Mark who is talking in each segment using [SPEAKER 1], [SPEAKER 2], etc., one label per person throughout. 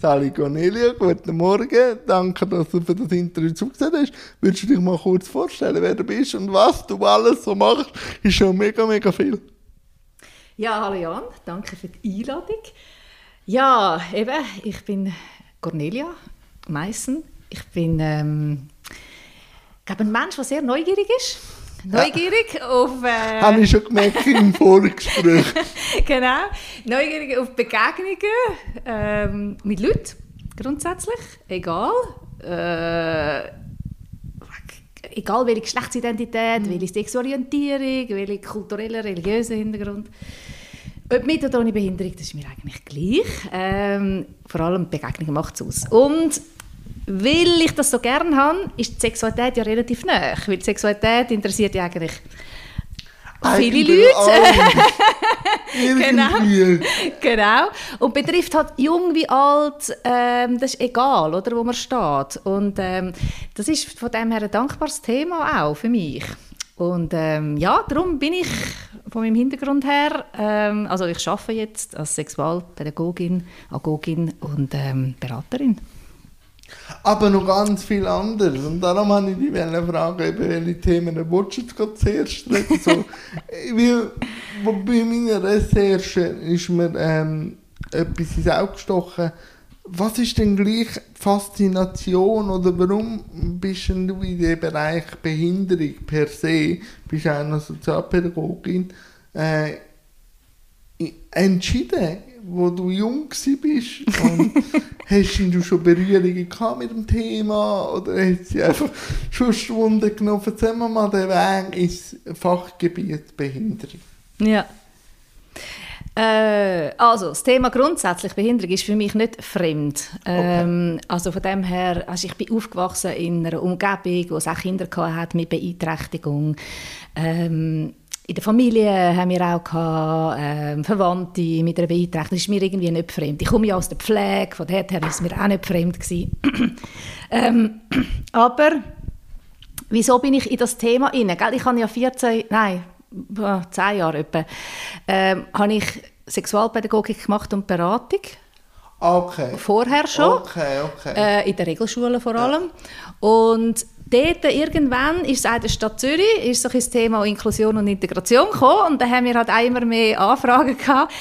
[SPEAKER 1] Sally Cornelia, guten Morgen. Danke, dass du für das Interview zugesehen hast. Würdest du dich mal kurz vorstellen, wer du bist und was du alles so machst? Ist schon mega, mega viel.
[SPEAKER 2] Ja, hallo Jan, danke für die Einladung. Ja, eben, ich bin Cornelia Meissen. Ich bin ähm, ich glaube, ein Mensch, der sehr neugierig ist Neugierig auf... Äh,
[SPEAKER 1] Habe ich schon gemerkt im Vorgespräch.
[SPEAKER 2] genau. Neugierig auf Begegnungen ähm, mit Leuten, grundsätzlich. Egal. Äh, egal welche Geschlechtsidentität, mhm. welche Sexorientierung, welche kulturelle, religiöse Hintergrund. Ob mit oder ohne Behinderung, das ist mir eigentlich gleich. Ähm, vor allem Begegnungen macht es aus. Und weil ich das so gerne habe, ist die Sexualität ja relativ nah. Weil die Sexualität interessiert ja eigentlich viele Leute. genau. genau. Und betrifft halt jung wie alt, ähm, das ist egal, oder, wo man steht. Und ähm, das ist von dem her ein dankbares Thema auch für mich. Und ähm, ja, darum bin ich von meinem Hintergrund her, ähm, also ich arbeite jetzt als Sexualpädagogin, Agogin und ähm, Beraterin.
[SPEAKER 1] Aber noch ganz viel anderes. Und darum habe ich dich fragen, welche Themen willst du jetzt zuerst reden? So, weil, bei meiner Recherche ist mir ähm, etwas ins Auge gestochen. Was ist denn gleich Faszination oder warum bist du in dem Bereich Behinderung per se, bist du auch noch Sozialpädagogin, äh, entschieden, wo du jung bist und hast du schon Berührungen mit dem Thema oder hast du einfach schon Stunden genommen? Erzähl mir mal den Weg ins Fachgebiet Behinderung.
[SPEAKER 2] Ja. Äh, also, das Thema grundsätzlich Behinderung ist für mich nicht fremd. Okay. Ähm, also von dem her, also ich bin aufgewachsen in einer Umgebung, wo es auch Kinder hat mit Beeinträchtigung. Ähm, in der Familie haben wir auch gehabt, äh, Verwandte mit einer Beeinträchtigung. Das ist mir irgendwie nicht fremd. Ich komme ja aus der Pflege, von daher war es mir auch nicht fremd. ähm, aber wieso bin ich in das Thema rein? Ich habe ja 14, nein, 10 Jahre etwa, ähm, habe ich Sexualpädagogik gemacht und Beratung.
[SPEAKER 1] Okay.
[SPEAKER 2] Vorher schon.
[SPEAKER 1] Okay, okay.
[SPEAKER 2] Äh, in der Regelschule vor allem. Ja. Und dort irgendwann ist es auch in der Stadt Zürich ist so das Thema Inklusion und Integration gekommen und da haben wir halt immer mehr Anfragen gehabt.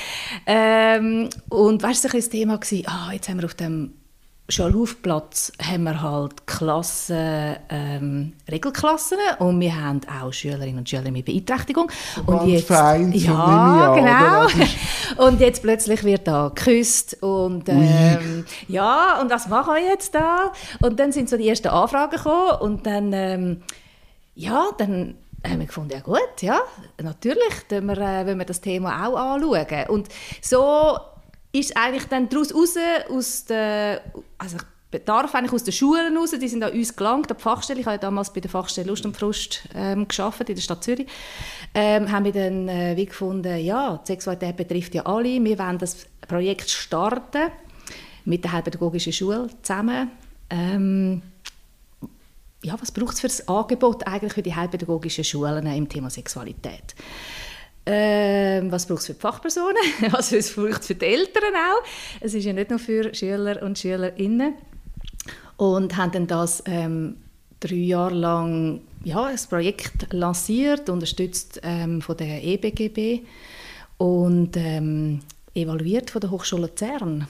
[SPEAKER 2] Ähm, und weißt du, so das Thema gewesen, ah, jetzt haben wir auf dem Schulhofplatz haben wir halt Klassen, ähm, Regelklassen und wir haben auch Schülerinnen und Schüler mit Beeinträchtigung.
[SPEAKER 1] Und Ganz jetzt, fein,
[SPEAKER 2] ja, genau. und jetzt plötzlich wird da geküsst und ähm, ja, und was machen wir jetzt da? Und dann sind so die ersten Anfragen gekommen und dann, ähm, ja, dann haben wir gefunden, ja gut, ja, natürlich, wenn wir, äh, wir das Thema auch anschauen. Und so ist eigentlich dann daraus raus, aus der, also Bedarf eigentlich aus den Schulen raus, die sind an uns gelangt, an die Fachstelle, ich habe ja damals bei der Fachstelle Lust und Frust ähm, gearbeitet, in der Stadt Zürich, ähm, haben wir dann äh, wie gefunden, ja, die Sexualität betrifft ja alle, wir wollen das Projekt starten, mit der Heilpädagogischen Schule zusammen. Ähm, ja, was braucht es für das Angebot eigentlich für die heilpädagogischen Schulen im Thema Sexualität? Ähm, was braucht es für die Fachpersonen? was es braucht für die Eltern auch? Es ist ja nicht nur für Schüler und Schülerinnen. Und haben dann das ähm, drei Jahre lang ja, ein Projekt lanciert, unterstützt ähm, von der EBGB und ähm, evaluiert von der Hochschule Luzern.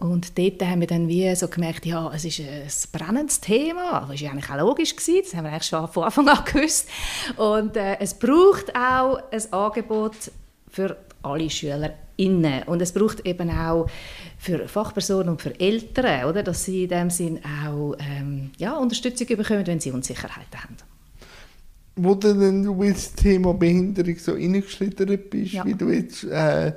[SPEAKER 2] Und dort haben wir dann wie so gemerkt, ja, es ist ein brennendes Thema, das war eigentlich auch logisch, gewesen, das haben wir eigentlich schon von Anfang an gewusst. Und äh, es braucht auch ein Angebot für alle SchülerInnen. Und es braucht eben auch für Fachpersonen und für Eltern, oder, dass sie in dem Sinn auch ähm, ja, Unterstützung bekommen, wenn sie Unsicherheiten haben.
[SPEAKER 1] Wo du denn du ins Thema Behinderung so reingeschlittert bist, ja. wie du jetzt... Äh,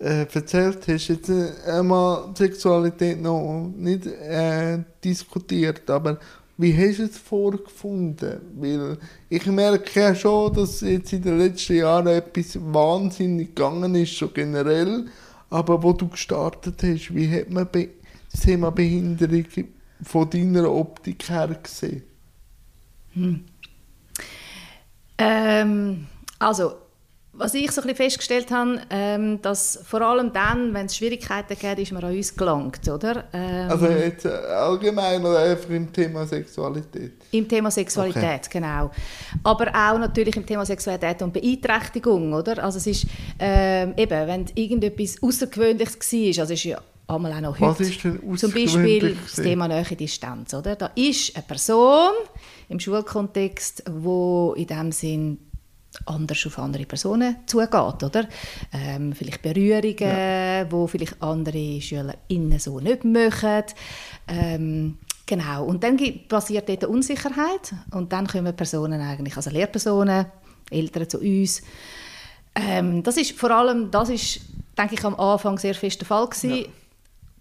[SPEAKER 1] äh, erzählt hast, jetzt äh, einmal Sexualität noch nicht äh, diskutiert, aber wie hast du es vorgefunden? Weil ich merke ja schon, dass jetzt in den letzten Jahren etwas wahnsinnig gegangen ist, so generell. Aber wo du gestartet hast, wie hat man das Thema Behinderung von deiner Optik her gesehen?
[SPEAKER 2] Hm. Ähm, also was ich so ein bisschen festgestellt habe, ähm, dass vor allem dann, wenn es Schwierigkeiten gibt, ist man an uns gelangt, oder?
[SPEAKER 1] Ähm, also jetzt äh, allgemein oder einfach im Thema Sexualität?
[SPEAKER 2] Im Thema Sexualität, okay. genau. Aber auch natürlich im Thema Sexualität und Beeinträchtigung, oder? Also es ist ähm, eben, wenn irgendetwas Außergewöhnliches war, also ist ja einmal auch noch
[SPEAKER 1] heute, Was ist denn
[SPEAKER 2] zum Beispiel das Thema Nähe Distanz, oder? Da ist eine Person im Schulkontext, wo in dem Sinn anders auf andere Personen zugeht, oder? Ähm, vielleicht Berührungen, ja. wo vielleicht andere SchülerInnen so nicht machen. Ähm, genau. Und dann passiert dort Unsicherheit und dann kommen Personen eigentlich, also Lehrpersonen, Eltern zu uns. Ähm, das ist vor allem, das ist, denke ich, am Anfang sehr fest der Fall gewesen. Ja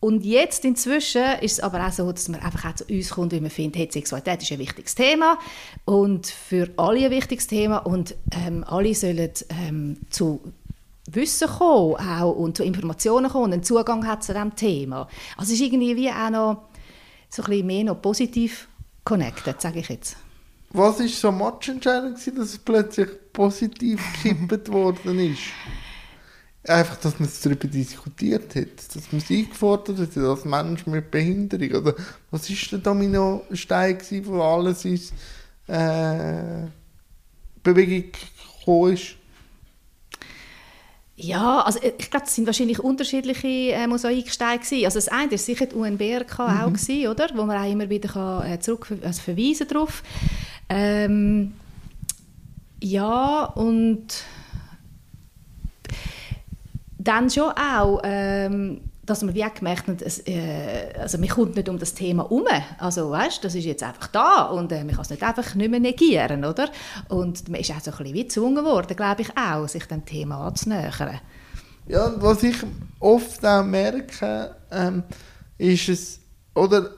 [SPEAKER 2] und jetzt inzwischen ist es aber auch so, dass man einfach auch zu uns kommt, weil man findet, hey, Sexualität ist ein wichtiges Thema und für alle ein wichtiges Thema und ähm, alle sollen ähm, zu Wissen kommen auch und zu Informationen kommen und einen Zugang hat zu diesem Thema. Also es ist irgendwie wie auch noch so ein bisschen mehr noch positiv connected, sage ich jetzt.
[SPEAKER 1] Was war so matchentscheidend, dass es plötzlich positiv gekippt worden ist? Einfach, dass man darüber diskutiert hat, dass man es eingefordert hat, als Mensch mit Behinderung. Oder was war der Dominostein, wo alles in äh, Bewegung gekommen ist?
[SPEAKER 2] Ja, also äh, ich glaube, es sind wahrscheinlich unterschiedliche äh, Mosaiksteine gewesen. Also das eine war sicher die UNBRK mhm. auch gewesen, oder? Wo man auch immer wieder kann, äh, zurück also verweisen darauf. Ähm, ja, und dann schon auch, ähm, dass man wie gemerkt hat, es, äh, also man kommt nicht um das Thema herum. Also weißt, das ist jetzt einfach da und äh, man kann es nicht einfach nicht mehr negieren, oder? Und man ist auch so ein bisschen gezwungen worden, glaube ich auch, sich dem Thema anzunähern.
[SPEAKER 1] Ja, was ich oft auch merke, ähm, ist es, oder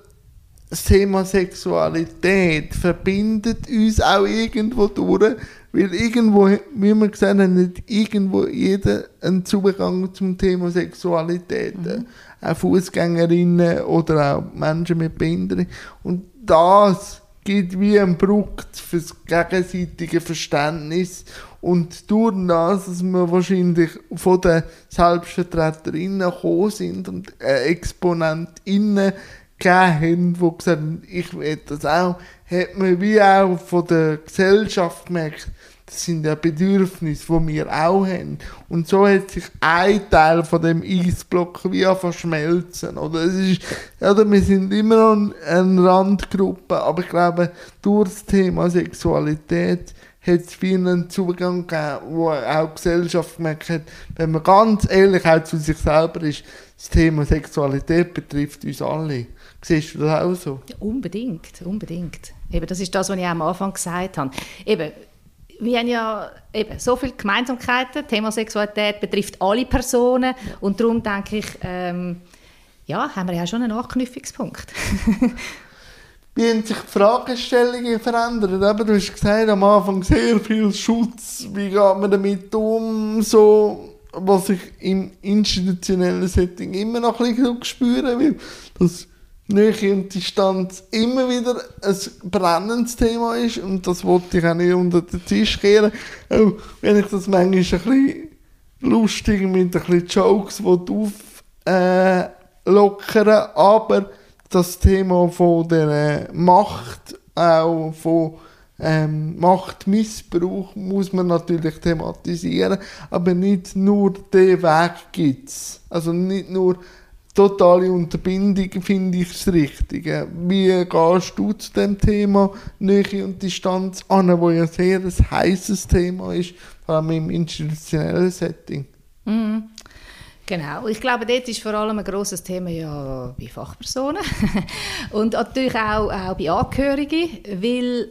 [SPEAKER 1] das Thema Sexualität verbindet uns auch irgendwo durch, weil irgendwo, wie wir gesehen haben, nicht irgendwo jeder einen Zugang zum Thema Sexualität. Mhm. Auch Fußgängerinnen oder auch Menschen mit Behinderung. Und das gibt wie ein Bruch für das gegenseitige Verständnis. Und durch das, dass wir wahrscheinlich von den Selbstvertreterinnen gekommen sind und ExponentInnen gegeben die gesagt haben, ich will das auch, hat man wie auch von der Gesellschaft gemerkt, das sind ja Bedürfnisse, die wir auch haben. Und so hat sich ein Teil von dem Eisblock wie verschmelzen. Oder? Es ist, oder wir sind immer noch eine Randgruppe, aber ich glaube, durch das Thema Sexualität hat es vielen Zugang gegeben, wo auch die Gesellschaft gemerkt hat, wenn man ganz ehrlich auch zu sich selber ist, das Thema Sexualität betrifft uns alle. Siehst du das auch so?
[SPEAKER 2] Ja, unbedingt, unbedingt. Eben, das ist das, was ich am Anfang gesagt habe. Eben, wir haben ja eben so viele Gemeinsamkeiten. Thema Sexualität betrifft alle Personen. Und darum denke ich, ähm, ja, haben wir ja schon einen Anknüpfungspunkt.
[SPEAKER 1] Wie haben sich die Fragestellungen verändert? Eben, du hast gesagt, am Anfang sehr viel Schutz. Wie geht man damit um? So, was ich im institutionellen Setting immer noch ein bisschen spüren will. Dass Nähe und Distanz immer wieder ein brennendes Thema ist und das wollte ich auch nicht unter den Tisch kehren. Auch wenn ich das manchmal ein bisschen lustig mit ein bisschen Jokes auflockern äh, aber das Thema von der Macht, auch von ähm, Machtmissbrauch muss man natürlich thematisieren, aber nicht nur den Weg gibt es. Also nicht nur totale Unterbindung finde ich das Richtige. Wie gehst du zu dem Thema Nähe und Distanz an, wo ja sehr ein heißes Thema ist, vor allem im institutionellen Setting?
[SPEAKER 2] Mhm. Genau, ich glaube, dort ist vor allem ein grosses Thema ja bei Fachpersonen und natürlich auch, auch bei Angehörigen, weil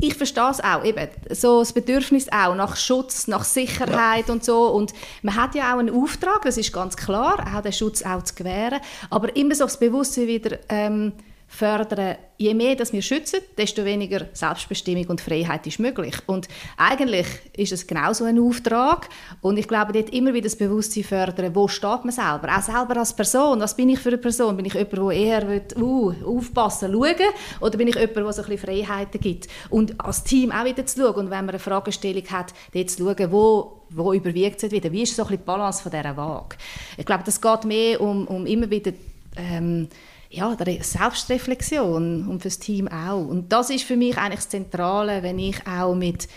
[SPEAKER 2] ich verstehe es auch, eben, so das Bedürfnis auch nach Schutz, nach Sicherheit ja. und so. Und man hat ja auch einen Auftrag, das ist ganz klar, auch den Schutz auch zu gewähren. Aber immer so das Bewusstsein wieder, ähm, fördern, je mehr dass wir schützen, desto weniger Selbstbestimmung und Freiheit ist möglich. Und eigentlich ist es genauso ein Auftrag. Und ich glaube, dort immer wieder das Bewusstsein fördern, wo steht man selber? Auch selber als Person. Was bin ich für eine Person? Bin ich jemand, der eher will, uh, aufpassen, schauen Oder bin ich jemand, der so ein bisschen Freiheiten gibt? Und als Team auch wieder zu schauen. Und wenn man eine Fragestellung hat, dort zu schauen, wo wo überwiegt es wieder? Wie ist so ein bisschen die Balance von dieser Waage? Ich glaube, das geht mehr um, um immer wieder ähm, ja, Selbstreflexion und fürs Team auch. Und das ist für mich eigentlich das Zentrale, wenn ich auch mit,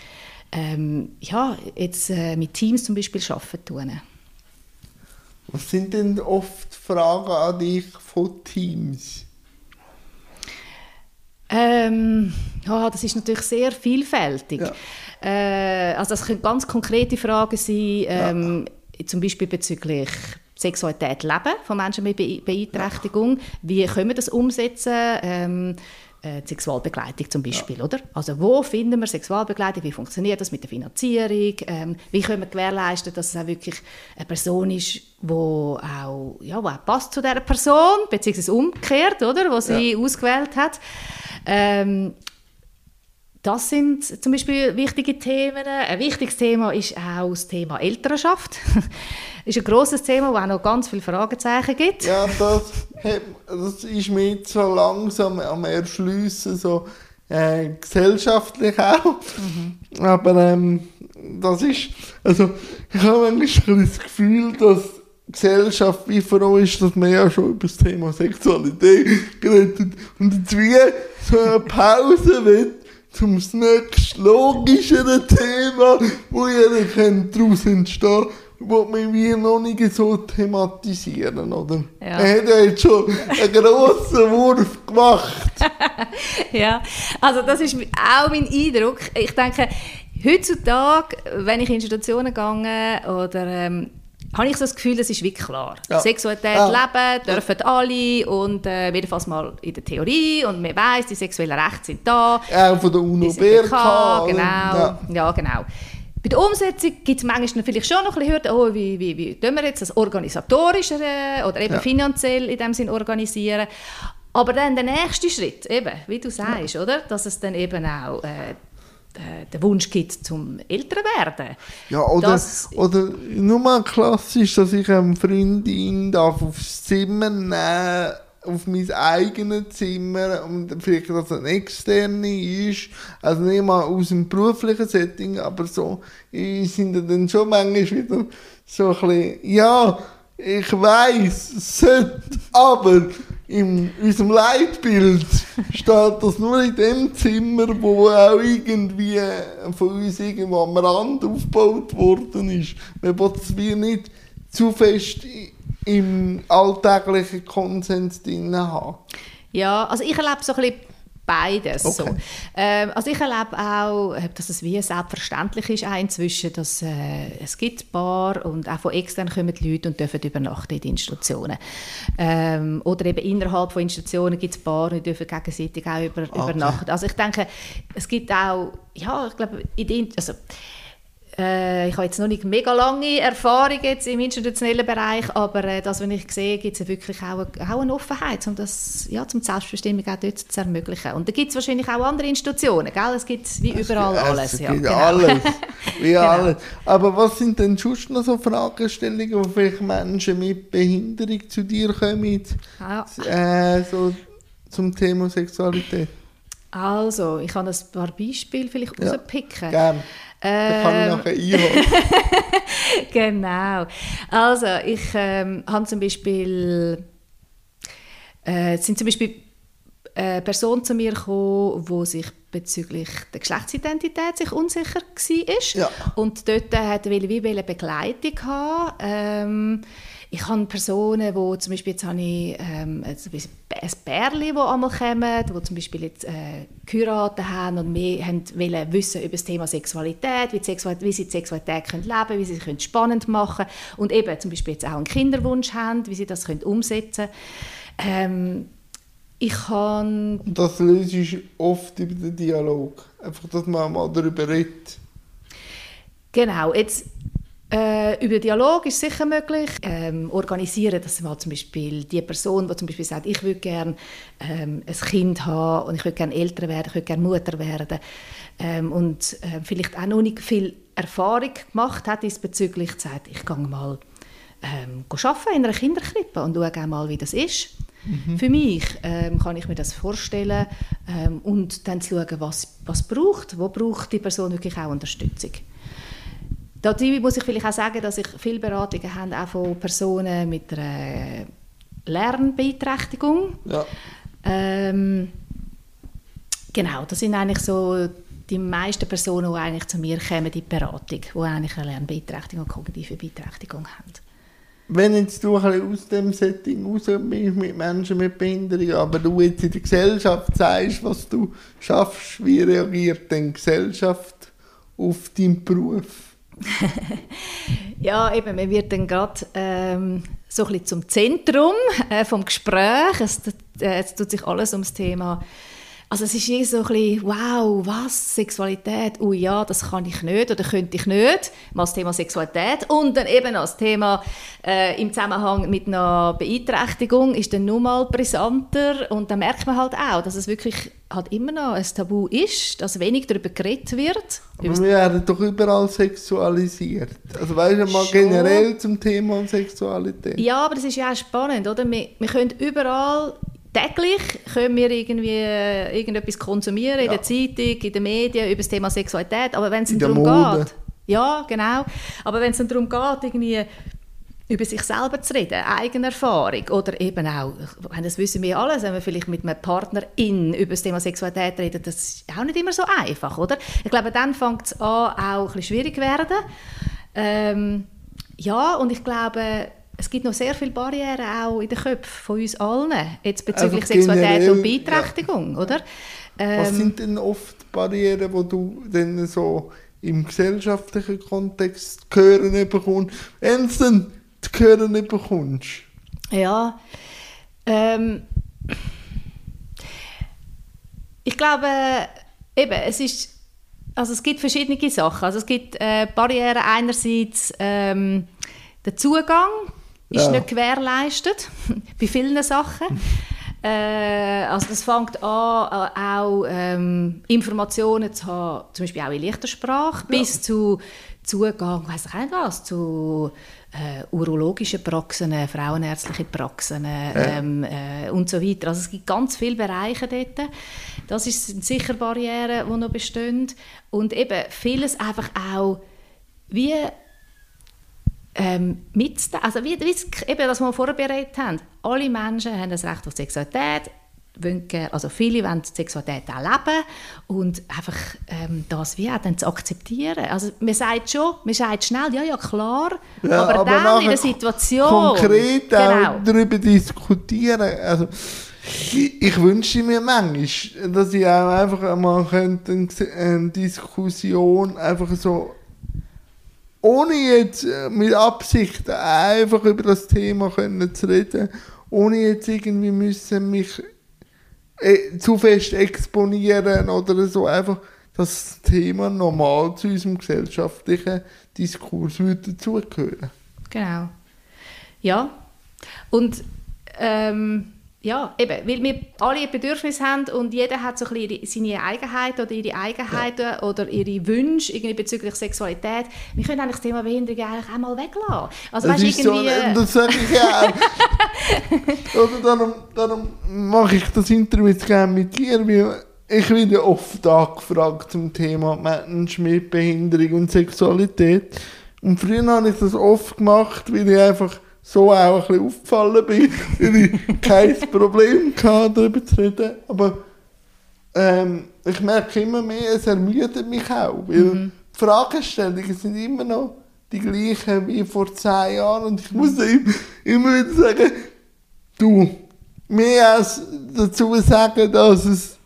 [SPEAKER 2] ähm, ja, jetzt, äh, mit Teams zum Beispiel arbeiten tue.
[SPEAKER 1] Was sind denn oft Fragen an dich von Teams?
[SPEAKER 2] Ähm, ja, das ist natürlich sehr vielfältig. Ja. Äh, also das können ganz konkrete Fragen sein, ähm, ja. zum Beispiel bezüglich Sexualität leben von Menschen mit Be Beeinträchtigung. Wie können wir das umsetzen? Ähm, äh, Sexualbegleitung zum Beispiel, ja. oder? Also wo finden wir Sexualbegleitung? Wie funktioniert das mit der Finanzierung? Ähm, wie können wir gewährleisten, dass es auch wirklich eine Person ist, wo auch, ja, wo auch passt zu dieser Person, beziehungsweise umgekehrt, oder? Wo sie ja. ausgewählt hat. Ähm, das sind zum Beispiel wichtige Themen. Ein wichtiges Thema ist auch das Thema Elternschaft. das ist ein grosses Thema, wo auch noch ganz viele Fragezeichen gibt.
[SPEAKER 1] Ja, das, das ist mir so langsam am Erschliessen, so äh, gesellschaftlich auch. Mhm. Aber ähm, das ist, also ich habe manchmal das Gefühl, dass die Gesellschaft wie froh ist, dass man ja schon über das Thema Sexualität geredet und jetzt wie so eine Pause will zum nächsten logischeren Thema, wo jeder daraus entstehen wo wir noch nicht so thematisieren, oder? Ja. Er hat ja jetzt schon einen grossen Wurf gemacht.
[SPEAKER 2] ja, also das ist auch mein Eindruck. Ich denke, heutzutage, wenn ich in Institutionen gehe oder ähm, habe ich so das Gefühl, das ist wirklich klar. Ja. Sexualität ja. leben dürfen ja. alle und äh, jedenfalls mal in der Theorie und man weiß, die sexuellen Rechte sind da.
[SPEAKER 1] Auch von der UNO-BRK.
[SPEAKER 2] Genau, ja. ja. genau. Bei der Umsetzung gibt es manchmal vielleicht schon noch ein bisschen Hürden, oh, wie, wie, wie tun wir jetzt das organisatorische oder eben finanziell in dem Sinn organisieren. Aber dann der nächste Schritt, eben, wie du sagst, oder? dass es dann eben auch äh, den Wunsch gibt zum älter werden.
[SPEAKER 1] Ja, oder, das, oder nur mal klassisch, dass ich eine Freundin darf aufs Zimmer nehmen auf mein eigenes Zimmer und vielleicht, dass es ein externe ist, also nicht mal aus dem beruflichen Setting, aber so, sind dann schon manchmal wieder so ein bisschen, ja, ich weiß, es sollte, aber in unserem Leitbild steht das nur in dem Zimmer, wo auch irgendwie von uns irgendwo am Rand aufgebaut worden ist. Man will es wie nicht zu fest im alltäglichen Konsens drin haben.
[SPEAKER 2] Ja, also ich erlebe so ein bisschen beides. Okay. So. Ähm, also ich erlebe auch, dass es wie selbstverständlich ist auch inzwischen, dass äh, es gibt Bar und auch von extern kommen die Leute und dürfen übernachten in den Institutionen. Ähm, oder eben innerhalb von Institutionen gibt es Bar und dürfen gegenseitig auch über, okay. übernachten. Also ich denke, es gibt auch, ja, ich glaube, in den, also äh, ich habe jetzt noch nicht mega lange Erfahrung jetzt im institutionellen Bereich, aber äh, das, was ich sehe, gibt es wirklich auch eine, auch eine Offenheit, um das ja, zum Selbstbestimmung auch dort zu ermöglichen. Und da gibt es wahrscheinlich auch andere Institutionen, gell? es gibt wie überall es, alles. Es
[SPEAKER 1] ja, genau. alles, wie genau. alles. Aber was sind denn sonst noch so Fragestellungen, wo vielleicht Menschen mit Behinderung zu dir kommen, ah. äh, so zum Thema Sexualität?
[SPEAKER 2] Also, ich kann ein paar Beispiele vielleicht ja, rauspicken.
[SPEAKER 1] Gerne. Ähm, kann ich nachher einholen.
[SPEAKER 2] genau. Also, ich ähm, habe zum Beispiel, äh, sind zum Beispiel äh, Personen zu mir gekommen, die sich bezüglich der Geschlechtsidentität sich unsicher war. Ja. Und dort hat er wie eine Begleitung haben. Ähm, ich habe Personen, wo zum Beispiel jetzt habe ich ähm, ein Pärchen, das einmal kommen, die zum Beispiel jetzt äh, geheiratet haben und wir wollen wissen über das Thema Sexualität, wie, Sexualität, wie sie die Sexualität können leben können, wie sie sich spannend machen können und eben zum Beispiel jetzt auch einen Kinderwunsch haben, wie sie das können umsetzen können. Ähm, ich kann...
[SPEAKER 1] Das löst oft über den Dialog, einfach, dass man mal darüber redet.
[SPEAKER 2] Genau, jetzt Äh, über Dialog ist sicher möglich. Ähm, organisieren, dass mal zum Beispiel die Person, die zum Beispiel sagt, ich würde gerne ähm, ein Kind haben und ich würde gerne älter werden, ich würde gerne Mutter werden ähm, und äh, vielleicht auch noch nicht viel Erfahrung gemacht hat diesbezüglich, sagt, ich gehe mal ähm, arbeiten in einer Kinderkrippe und schaue mal, wie das ist. Mhm. Für mich ähm, kann ich mir das vorstellen ähm, und dann zu schauen, was, was braucht, wo braucht die Person wirklich auch Unterstützung. Dazu muss ich vielleicht auch sagen, dass ich viele Beratungen habe, auch von Personen mit einer Lernbeeinträchtigung. Ja. Ähm, genau, das sind eigentlich so die meisten Personen, die eigentlich zu mir kommen, die Beratung, die eigentlich eine Lernbeeinträchtigung und kognitive Beeinträchtigung haben.
[SPEAKER 1] Wenn jetzt du ein aus dem Setting raus bist mit Menschen mit Behinderung, aber du jetzt in der Gesellschaft sagst, was du schaffst, wie reagiert denn die Gesellschaft auf deinen Beruf?
[SPEAKER 2] ja, eben, man wird dann gerade ähm, so ein bisschen zum Zentrum äh, vom Gespräch. Es, äh, es tut sich alles ums Thema also es ist eh so ein bisschen, wow, was, Sexualität, oh ja, das kann ich nicht oder könnte ich nicht, mal das Thema Sexualität und dann eben das Thema äh, im Zusammenhang mit einer Beeinträchtigung ist dann nur mal brisanter und dann merkt man halt auch, dass es wirklich halt immer noch ein Tabu ist, dass wenig darüber geredet wird.
[SPEAKER 1] Aber wir werden doch überall sexualisiert. Also weißt du mal Schon. generell zum Thema Sexualität.
[SPEAKER 2] Ja, aber das ist ja auch spannend, oder? Wir, wir können überall täglich können wir irgendwie äh, irgendetwas konsumieren in ja. der Zeitung, in den Medien über das Thema Sexualität, aber wenn es darum Mode. geht, ja genau, aber wenn es darum geht, irgendwie über sich selber zu reden, eigene Erfahrung oder eben auch, das wissen wir alle, wenn wir vielleicht mit einem Partner in über das Thema Sexualität reden, das ist auch nicht immer so einfach, oder? Ich glaube, dann fängt es an, auch ein bisschen schwierig werden. Ähm, ja, und ich glaube, es gibt noch sehr viele Barrieren auch in den Köpfen von uns allen, jetzt bezüglich Sexualität und Beeinträchtigung, ja. oder?
[SPEAKER 1] Ähm, Was sind denn oft Barrieren, wo du dann so im gesellschaftlichen Kontext hören bekommst, du dann hören bekommst?
[SPEAKER 2] Ja, ähm, ich glaube, eben, es ist also es gibt verschiedene Sachen. Also es gibt äh, Barrieren einerseits ähm, der Zugang ist ja. nicht gewährleistet bei vielen Sachen. Äh, also das fängt an, äh, auch ähm, Informationen zu haben, zum Beispiel auch in leichter Sprache, ja. bis zu Zugang, weiß ich nicht was, zu äh, urologischen Praxen, frauenärztliche Praxen ähm, äh, und so weiter. Also es gibt ganz viele Bereiche dort. Das sind sicher Barrieren, die noch bestehen. Und eben vieles einfach auch wie ähm, mitzuteilen. Also wie, wie eben, das wir vorher beredet haben. Alle Menschen haben das Recht auf Sexualität. also viele wollen Sexualität auch leben und einfach ähm, das wie auch dann zu akzeptieren. Also man sagt schon, man sagt schnell, ja, ja, klar, ja, aber, aber dann in der Situation...
[SPEAKER 1] Konkret genau. darüber diskutieren. Also, ich, ich wünsche mir manchmal, dass ich auch einfach mal eine Diskussion einfach so ohne jetzt äh, mit Absicht einfach über das Thema können zu reden, ohne jetzt irgendwie müssen mich äh, zu fest exponieren oder so, einfach das Thema normal zu unserem gesellschaftlichen Diskurs würde dazugehören.
[SPEAKER 2] Genau. Ja. Und ähm, ja, eben, weil wir alle Bedürfnisse haben und jeder hat so ein bisschen seine Eigenheiten oder ihre Eigenheiten ja. oder ihre Wünsche irgendwie bezüglich Sexualität. Wir können eigentlich das Thema Behinderung eigentlich auch mal weglassen. Also, das weißt, irgendwie, so,
[SPEAKER 1] das sage ich ja Oder darum, darum mache ich das Interview jetzt gerne mit dir, weil ich werde oft angefragt zum Thema Menschen mit Behinderung und Sexualität. Und früher habe ich das oft gemacht, weil ich einfach so auch ein bisschen aufgefallen bin, weil ich kein Problem hatte, darüber zu reden. Aber ähm, ich merke immer mehr, es ermüdet mich auch, weil mhm. die Fragestellungen sind immer noch die gleichen wie vor zehn Jahren und ich muss ihm immer wieder sagen, du, mehr als dazu sagen, dass es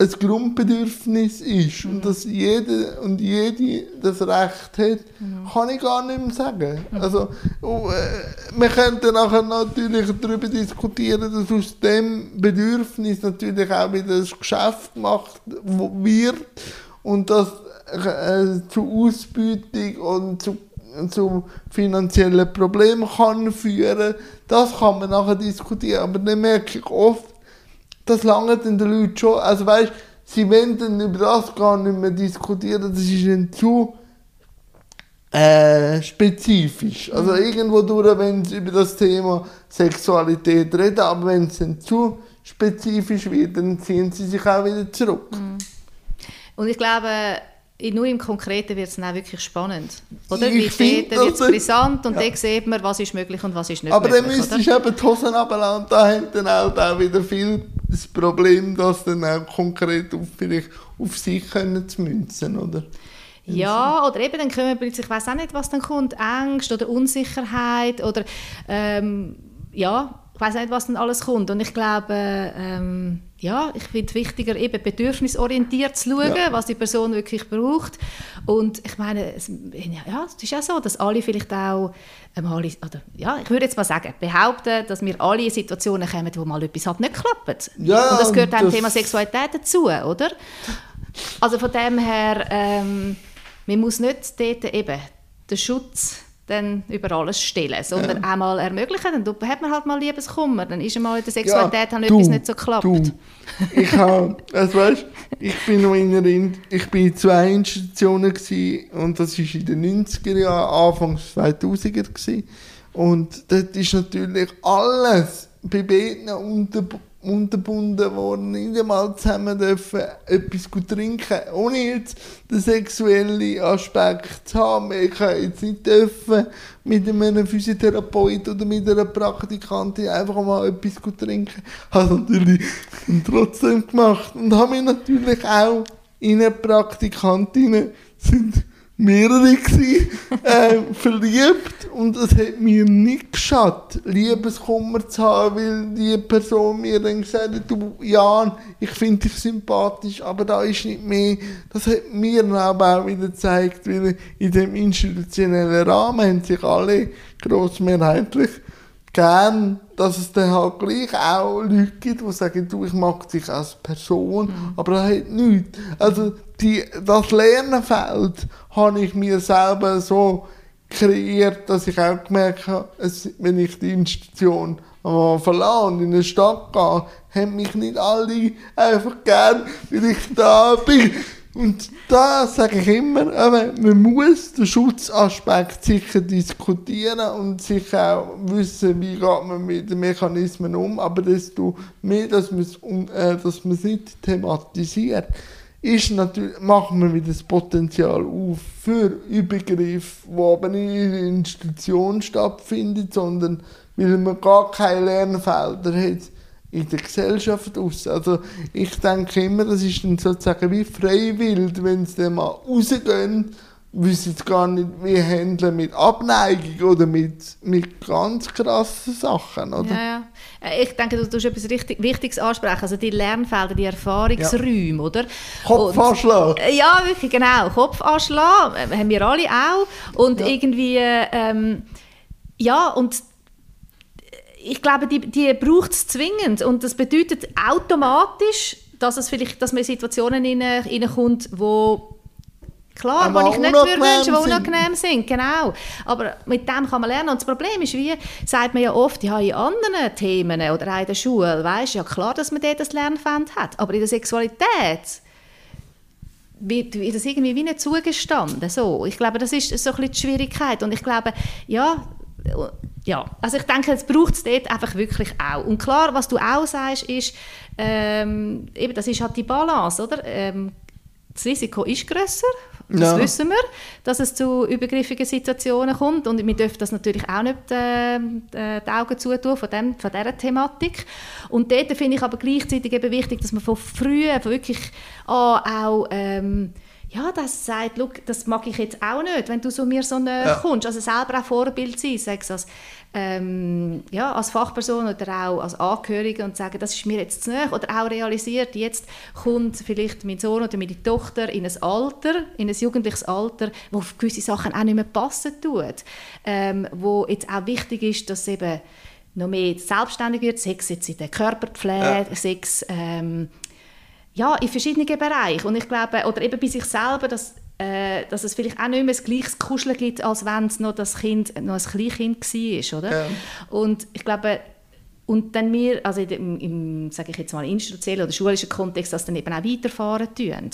[SPEAKER 1] ein Grundbedürfnis ist und dass jeder und jede das Recht hat, mhm. kann ich gar nicht mehr sagen. Mhm. Also, oh, äh, wir könnten nachher natürlich darüber diskutieren, dass aus dem Bedürfnis natürlich auch wieder ein Geschäft gemacht wird und das äh, zu Ausbeutung und zu zu finanziellen Problemen kann führen. Das kann man nachher diskutieren. Aber dann merke ich oft, das lange den Leuten schon. Also weißt, sie wollen über das gar nicht mehr diskutieren. Das ist ihnen zu äh, spezifisch. Also mhm. irgendwo durch, wenn sie über das Thema Sexualität reden, aber wenn es dann zu spezifisch wird, dann ziehen sie sich auch wieder zurück. Mhm.
[SPEAKER 2] Und ich glaube, nur im Konkreten wird es dann wirklich spannend. Oder? Wie find, wird es brisant und ja. dann sieht man, was ist möglich und was ist nicht
[SPEAKER 1] Aber
[SPEAKER 2] möglich.
[SPEAKER 1] Aber dann müsstest du eben die Hosen runterlassen und da haben dann auch, auch wieder viel das Problem, das dann auch konkret auf, vielleicht auf sich können zu münzen, oder?
[SPEAKER 2] Ja, oder eben dann kommen plötzlich, ich weiß auch nicht, was dann kommt, Angst oder Unsicherheit oder ähm, ja, ich weiß nicht, was dann alles kommt. Und ich glaube, ähm, ja, ich finde es wichtiger, eben bedürfnisorientiert zu schauen, ja. was die Person wirklich braucht. Und ich meine, es, ja, es ist ja so, dass alle vielleicht auch, ähm, alle, oder, ja, ich würde jetzt mal sagen, behaupten, dass wir alle in Situationen kommen, wo mal etwas halt nicht klappt. Ja, und das gehört auch im Thema Sexualität dazu, oder? Also von dem her, ähm, man muss nicht dort eben den Schutz dann über alles stellen, sondern ja. auch mal ermöglichen. Dann hat man halt mal Liebeskummer, dann ist einmal in der Sexualität ja, halt etwas nicht so klappt. Du.
[SPEAKER 1] Ich habe, also weißt, ich bin noch in, einer, ich bin in zwei Institutionen gewesen, und das war in den 90er Jahren, Anfangs 2000er gewesen. und dort ist natürlich alles bei beiden unter, unterbunden worden, nicht einmal zusammen dürfen etwas gut trinken, ohne jetzt den sexuellen Aspekt zu haben. Ich kann jetzt nicht dürfen mit einem Physiotherapeut oder mit einer Praktikantin einfach mal etwas gut trinken. Habe natürlich trotzdem gemacht und habe mich natürlich auch in eine Praktikantin sind mehrere gewesen, äh, verliebt und es hat mir nicht geschadet, Liebeskummer zu haben, weil die Person mir dann gesagt hat, du Jan, ich finde dich sympathisch, aber da ist nicht mehr. Das hat mir aber auch wieder gezeigt, weil in dem institutionellen Rahmen haben sich alle grossmehrheitlich gern, dass es dann halt gleich auch Leute gibt, die sagen, du, ich mag dich als Person, mhm. aber er hat nichts. Also die, das Lernfeld habe ich mir selber so kreiert, dass ich auch gemerkt habe, es, wenn ich die Institution verlasse und in eine Stadt gehe, haben mich nicht alle einfach gern, weil ich da bin. Und da sage ich immer, man muss den Schutzaspekt sicher diskutieren und sicher auch wissen, wie geht man mit den Mechanismen um, aber desto mehr, dass man es, äh, man nicht thematisiert, ist natürlich, machen wir wieder das Potenzial auf für Übergriff, wo aber nicht in der Institution stattfindet, sondern weil man gar keine Lernfelder hat in der Gesellschaft aus. Also ich denke immer, das ist dann sozusagen wie freiwillig, wenn sie dann mal rausgehen wissen jetzt gar nicht, wie handeln mit Abneigung oder mit, mit ganz krassen Sachen, oder?
[SPEAKER 2] Ja, ja. Äh, ich denke, du tust etwas richtig Wichtiges ansprechen, also die Lernfelder, die Erfahrungsräume, ja. oder?
[SPEAKER 1] Kopfanschlag.
[SPEAKER 2] Äh, ja, wirklich, genau. Kopfanschlag äh, haben wir alle auch. Und ja. irgendwie, ähm, ja, und ich glaube, die, die braucht es zwingend und das bedeutet automatisch, dass es vielleicht, dass man in Situationen hineinkommt, wo Klar, die ich nicht würde wünschen, die unangenehm sind, genau. Aber mit dem kann man lernen. Und das Problem ist, wie sagt man ja oft, ja, in anderen Themen oder auch in der Schule, weißt ja klar, dass man dort das Lernfeld hat. Aber in der Sexualität wird, wird das irgendwie wie nicht zugestanden. So. Ich glaube, das ist so ein bisschen die Schwierigkeit. Und ich glaube, ja, ja, also ich denke, es braucht es dort einfach wirklich auch. Und klar, was du auch sagst, ist, ähm, eben, das ist halt die Balance, oder? Ähm, das Risiko ist grösser das ja. wissen wir, dass es zu übergriffigen Situationen kommt. Und wir dürfen das natürlich auch nicht äh, äh die Augen zutun von, dem, von dieser Thematik. Und dort finde ich aber gleichzeitig eben wichtig, dass man von früh von wirklich an auch ähm, ja, das sagt, look, das mag ich jetzt auch nicht, wenn du so mir so näher ja. kommst. Also selber auch Vorbild sein, sei es als, ähm, ja, als Fachperson oder auch als Angehörige und sagen, das ist mir jetzt zu nahe. Oder auch realisiert, jetzt kommt vielleicht mein Sohn oder meine Tochter in ein Alter, in ein jugendliches Alter, wo auf gewisse Sachen auch nicht mehr passen tut. Ähm, wo jetzt auch wichtig ist, dass eben noch mehr selbstständig wird, sei es jetzt in der Körperpflege, ja. sei ähm, ja, in verschiedenen Bereichen. Und ich glaube, oder eben bei sich selber, dass äh, dass es vielleicht auch nicht mehr das gleiche Kuscheln gibt, als wenn es noch das Kind noch ein Kleinkind war, oder? Ja. Und ich glaube, und dann wir, also im, im sage ich jetzt mal, institutionellen oder schulischen Kontext, das dann eben auch weiterfahren tun.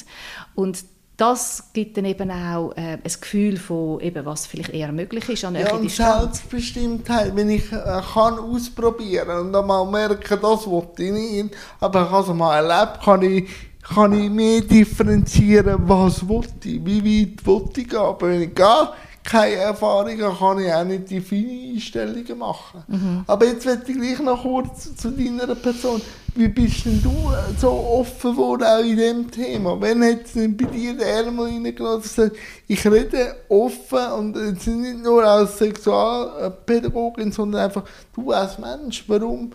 [SPEAKER 2] Und das gibt dann eben auch äh, ein Gefühl von, eben, was vielleicht eher möglich ist an
[SPEAKER 1] ja, und Selbstbestimmtheit, wenn ich äh, kann ausprobieren und dann mal merken, das wollte ich nicht, aber ich habe es mal erlebt, kann ich, kann ich mehr differenzieren, was wollte ich, wie weit wollte ich gehen, aber wenn ich gehe, keine Erfahrungen, kann ich auch nicht die feinen Einstellungen machen. Mhm. Aber jetzt möchte ich gleich noch kurz zu deiner Person. Wie bist denn du so offen geworden, auch in diesem Thema? Wenn hat es denn bei dir den Ärmel reingelassen, ich rede offen und jetzt nicht nur als Sexualpädagogin, sondern einfach du als Mensch. Warum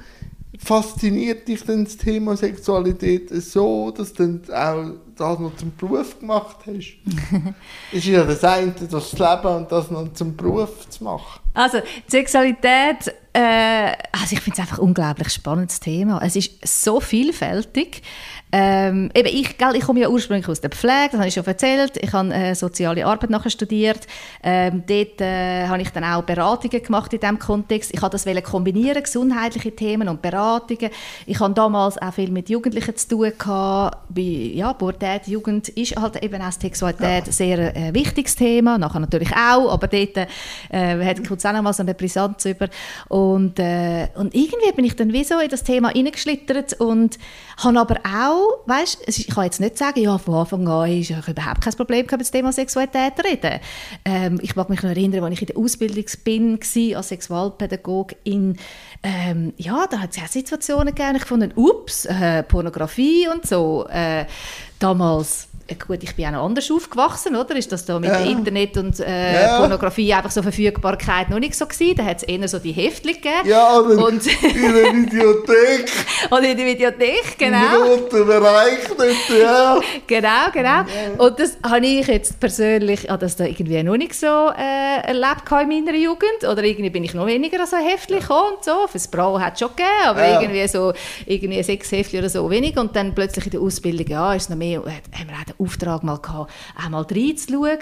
[SPEAKER 1] fasziniert dich denn das Thema Sexualität so, dass du auch das noch zum Beruf gemacht hast? ist ja das eine, das Leben und das noch zum Beruf zu machen.
[SPEAKER 2] Also, Sexualität, äh, also ich finde es einfach ein unglaublich spannendes Thema. Es ist so vielfältig. Ähm, eben ich, gell, ich komme ja ursprünglich aus der Pflege, das habe ich schon erzählt. Ich habe äh, soziale Arbeit nachher studiert. Ähm, dort äh, habe ich dann auch Beratungen gemacht in diesem Kontext. Ich habe das kombinieren, gesundheitliche Themen und Beratungen. Ich habe damals auch viel mit Jugendlichen zu tun gehabt. Bei, ja, Pubertät, Jugend ist halt eben auch Sexualität ein sehr äh, wichtiges Thema. Nachher natürlich auch, aber dort äh, hat kurz auch noch mal so eine Brisanz über. Und, äh, und irgendwie bin ich dann wie so in das Thema hineingeschlittert und habe aber auch auch, weißt, ich kann jetzt nicht sagen, ja, von Anfang an ist ich überhaupt kein Problem gehabt, das Thema Sexualität zu reden. Ähm, ich mag mich noch erinnern, als ich in der Ausbildung bin, als Sexualpädagogin, ähm, ja, da hat es auch Situationen gegeben, ich fand, ups, äh, Pornografie und so. Äh, damals gut, ich bin auch noch anders aufgewachsen, oder? Ist das da mit ja. Internet und äh, ja. Pornografie einfach so Verfügbarkeit noch nicht so gewesen? Da hat es eher so die Heftchen gegeben.
[SPEAKER 1] Ja, oder und in der Videothek.
[SPEAKER 2] oder in der Videothek, genau.
[SPEAKER 1] Roten dort, ja.
[SPEAKER 2] genau, genau. Ja. Und das habe ich jetzt persönlich, habe das da irgendwie noch nicht so äh, erlebt in meiner Jugend. Oder irgendwie bin ich noch weniger so Heftchen gekommen und so. Fürs Brau hat es schon gegeben, aber irgendwie so irgendwie sechs Heftchen oder so wenig. Und dann plötzlich in der Ausbildung, ja, ist noch mehr, haben wir auch Auftrag mal gehabt, auch mal reinzuschauen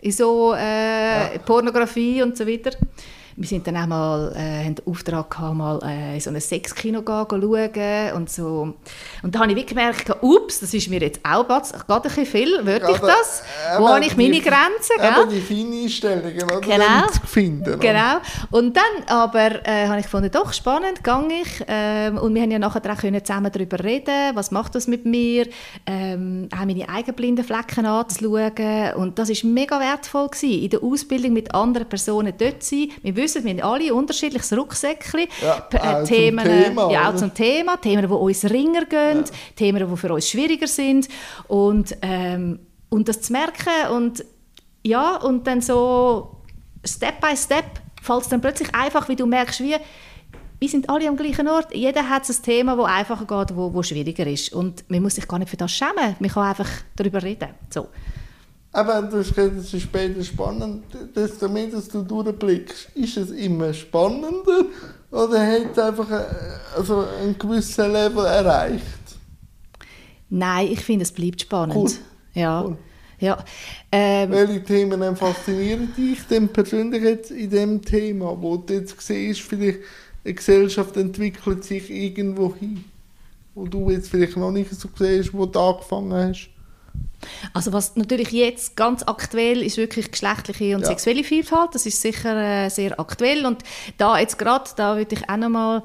[SPEAKER 2] in so äh, ja. Pornografie und so weiter wir sind dann auch mal, äh, haben den Auftrag gehabt, mal äh, in so ein Sexkino schauen und so. Und da habe ich wirklich gemerkt, ups, das ist mir jetzt auch gerade ein bisschen viel, würde ich das? Wo habe ich meine Grenzen?
[SPEAKER 1] Eben die feine Einstellungen, oder?
[SPEAKER 2] Genau.
[SPEAKER 1] Zu finden.
[SPEAKER 2] Genau. Und dann aber äh, habe ich gefunden, doch, spannend, gang ich. Ähm, und wir haben ja nachher auch können zusammen darüber reden, was macht das mit mir, ähm, auch meine eigenen blinden Flecken anzuschauen. Und das war mega wertvoll gewesen, in der Ausbildung mit anderen Personen dort zu sein. Wir wissen, wir haben alle unterschiedliches Rucksäckchen. Ja, äh, Themen, Thema, ja, auch zum Thema. Themen, die uns ringer gehen, ja. Themen, die für uns schwieriger sind. Und, ähm, und das zu merken und ja, und dann so Step by Step fällt es dann plötzlich einfach, wie du merkst, wie wir sind alle am gleichen Ort. Jeder hat ein Thema, das einfacher geht, wo, wo schwieriger ist. Und man muss sich gar nicht für das schämen. Man kann einfach darüber reden. So.
[SPEAKER 1] Aber gesagt, es ist später spannend. Desto mehr, dass du durchblickst, ist es immer spannender oder hat es einfach ein, also einen gewissen Level erreicht?
[SPEAKER 2] Nein, ich finde, es bleibt spannend. Cool. Ja. Cool. Ja,
[SPEAKER 1] ähm, Welche Themen faszinieren dich denn persönlich jetzt in dem Thema, wo du jetzt siehst, vielleicht eine Gesellschaft entwickelt sich irgendwo hin, wo du jetzt vielleicht noch nicht so siehst, wo du angefangen hast?
[SPEAKER 2] Also was natürlich jetzt ganz aktuell ist wirklich geschlechtliche und ja. sexuelle Vielfalt. Das ist sicher äh, sehr aktuell und da jetzt gerade, da würde ich auch noch mal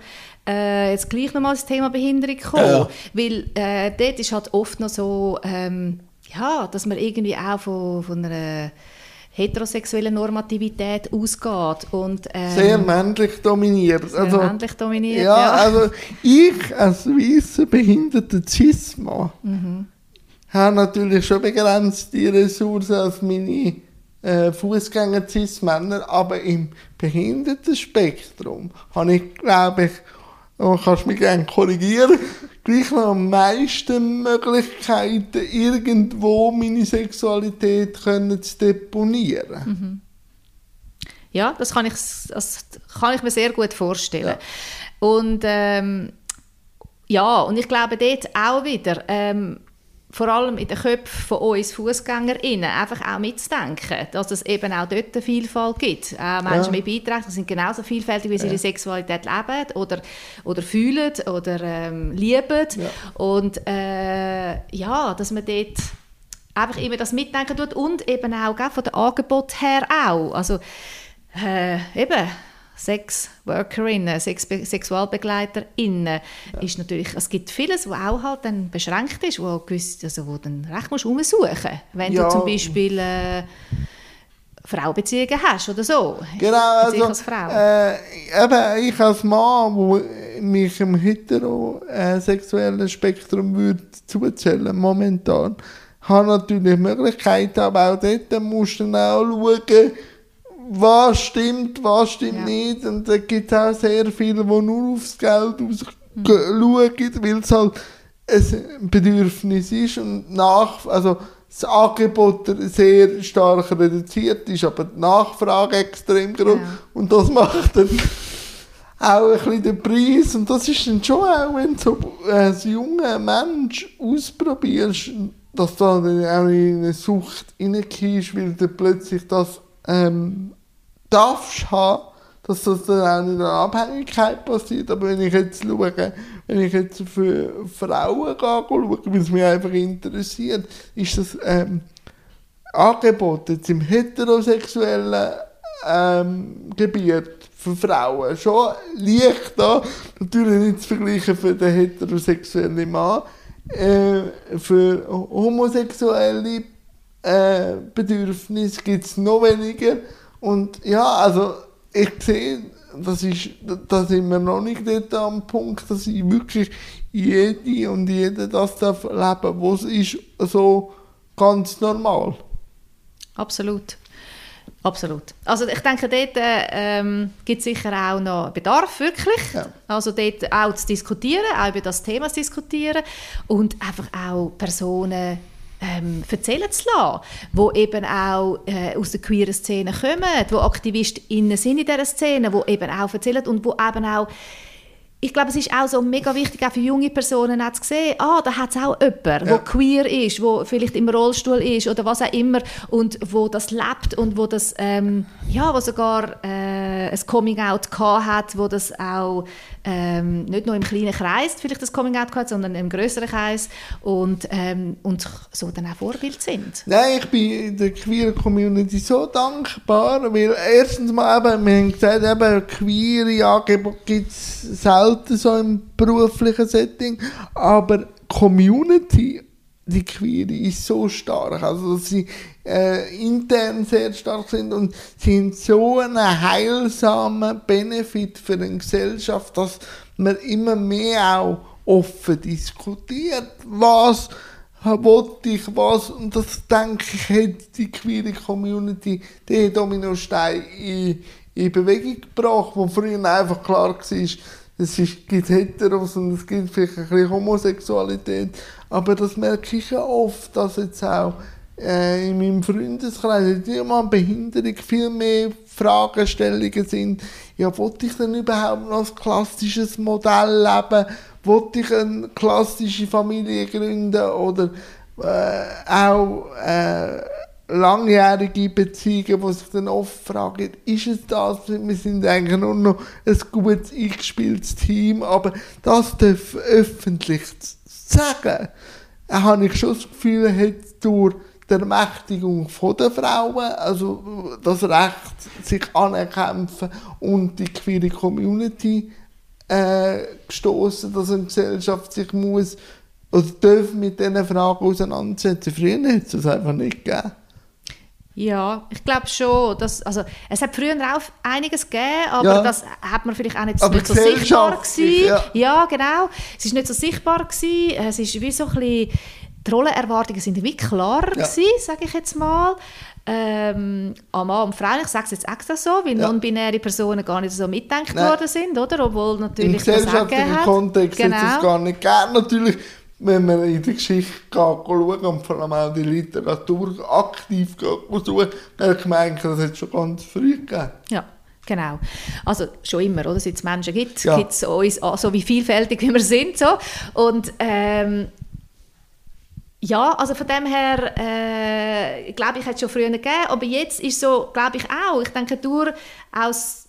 [SPEAKER 2] äh, jetzt gleich nochmal das Thema Behinderung kommen, ja. weil äh, dort ist halt oft noch so, ähm, ja, dass man irgendwie auch von, von einer heterosexuelle Normativität ausgeht. Und,
[SPEAKER 1] ähm, Sehr männlich dominiert.
[SPEAKER 2] Sehr also, männlich dominiert,
[SPEAKER 1] ja, ja. also ich als weißer behinderter Cis-Mann mhm habe natürlich schon begrenzt die Ressourcen als meine äh, Fußgänger Cis-Männer, aber im Behindertenspektrum habe ich, glaube ich, du kannst mich gerne korrigieren, gleich noch am meisten Möglichkeiten, irgendwo meine Sexualität können zu deponieren. Mhm.
[SPEAKER 2] Ja, das kann ich, das kann ich mir sehr gut vorstellen. Ja. Und ähm, ja, und ich glaube dort auch wieder, ähm, vor allem in den Köpfen von uns FußgängerInnen einfach auch mitzudenken, dass es eben auch dort eine Vielfalt gibt. Auch Menschen ja. mit Beiträgen sind genauso vielfältig, wie sie ja. ihre Sexualität leben oder, oder fühlen oder ähm, lieben. Ja. Und äh, ja, dass man dort einfach immer das mitdenken tut und eben auch gell, von dem Angebot her auch. Also äh, eben Sexworkerinnen, Sex SexualbegleiterInnen, ja. ist natürlich, es gibt vieles, was auch halt dann beschränkt ist, wo, gewusst, also wo dann recht musst umsuchen wenn ja. du zum Beispiel äh, Frauenbeziehungen hast oder so.
[SPEAKER 1] Genau, also, als Frau. Äh, eben, ich als Mann, wo mich im heterosexuellen Spektrum würde zuzählen, momentan, habe natürlich Möglichkeiten, aber auch dort musst du dann auch schauen, was stimmt, was stimmt ja. nicht. Und da gibt es auch sehr viele, die nur aufs Geld mhm. schauen, weil es halt ein Bedürfnis ist und nach, also das Angebot sehr stark reduziert ist, aber die Nachfrage extrem groß. Ja. Und das macht dann auch ein bisschen den Preis. Und das ist dann schon auch, wenn du so als junger Mensch ausprobierst, dass du dann auch in eine Sucht reinkommst, weil du plötzlich das ähm, darfst haben, dass das dann auch in der Abhängigkeit passiert. Aber wenn ich jetzt schaue, wenn ich jetzt für Frauen schaue, weil es mich einfach interessiert, ist das ähm, Angebot jetzt im heterosexuellen ähm, Gebiet für Frauen schon leicht da. Natürlich nicht zu vergleichen für den heterosexuellen Mann. Äh, für homosexuelle äh, Bedürfnisse gibt es noch weniger. Und ja, also ich sehe, das ist, da sind wir noch nicht dort am Punkt, dass ich wirklich jede und jeder das darf leben, was ist so ganz normal.
[SPEAKER 2] Absolut. Absolut. Also ich denke, dort äh, ähm, gibt es sicher auch noch Bedarf, wirklich. Ja. Also dort auch zu diskutieren, auch über das Thema zu diskutieren und einfach auch Personen ähm, erzählen zu lassen, die eben auch äh, aus der queeren Szene kommen, die AktivistInnen sind in dieser Szene, die eben auch erzählen und die eben auch ich glaube, es ist auch so mega wichtig, auch für junge Personen auch zu sehen, ah, da hat es auch jemanden, der ja. queer ist, der vielleicht im Rollstuhl ist oder was auch immer und wo das lebt und wo das, ähm, ja, wo sogar äh, ein Coming-out hat, wo das auch ähm, nicht nur im kleinen Kreis vielleicht das Coming-out hat, sondern im größeren Kreis und, ähm, und so dann auch Vorbild sind.
[SPEAKER 1] Nein, ich bin der queer Community so dankbar, weil erstens mal eben, wir haben gesagt, eben, queere Angebote gibt es selten so im beruflichen Setting, aber Community die Queere ist so stark, also sie äh, intern sehr stark sind und sind so ein heilsamer Benefit für eine Gesellschaft, dass man immer mehr auch offen diskutiert, was wollte ich was und das denke ich hat die queere Community den Dominostein in, in Bewegung gebracht, wo früher einfach klar war, es ist, gibt Heteros und es gibt vielleicht ein bisschen Homosexualität, aber das merke ich ja oft, dass jetzt auch äh, in meinem Freundeskreis immer Behinderung viel mehr Fragestellungen sind. Ja, wollte ich denn überhaupt noch ein klassisches Modell leben? Wollte ich eine klassische Familie gründen oder äh, auch äh, langjährige Beziehungen, die sich dann oft fragen, ist es das? Wir sind eigentlich nur noch ein gutes, eingespieltes Team, aber das darf öffentlich sagen, habe ich schon das Gefühl, hat durch die Ermächtigung der Frauen, also das Recht, sich ankämpfen und die queere Community äh, gestoßen, dass eine Gesellschaft sich muss oder darf mit diesen Fragen auseinandersetzen. Früher hat es das einfach nicht gegeben.
[SPEAKER 2] Ja, ich glaube schon. Dass, also, es hat früher auch einiges gegeben, aber ja. das hat man vielleicht auch nicht, nicht so sichtbar gewesen. Ja. ja. genau. Es ist nicht so sichtbar gewesen. Es ist wie so ein bisschen, die Rollenerwartungen sind wie klarer ja. sage ich jetzt mal. Ähm, an Mann und Frauen, ich sage es jetzt extra so, weil ja. non-binäre Personen gar nicht so mitdenkt worden sind, oder? Obwohl natürlich Im
[SPEAKER 1] gesellschaftlichen Kontext genau. ist es gar nicht gegeben. Natürlich wenn man in die Geschichte schauen und vor allem auch die Literatur aktiv suchen, merkt man eigentlich, das hat schon ganz früh gegeben.
[SPEAKER 2] Ja. Genau. Also schon immer, oder? Seit es Menschen gibt, ja. gibt es uns so wie vielfältig wie wir sind. So. Und ähm, ja, also von dem her, äh, glaube ich, hat es schon früher gegeben, aber jetzt ist so, glaube ich auch, ich denke durch aus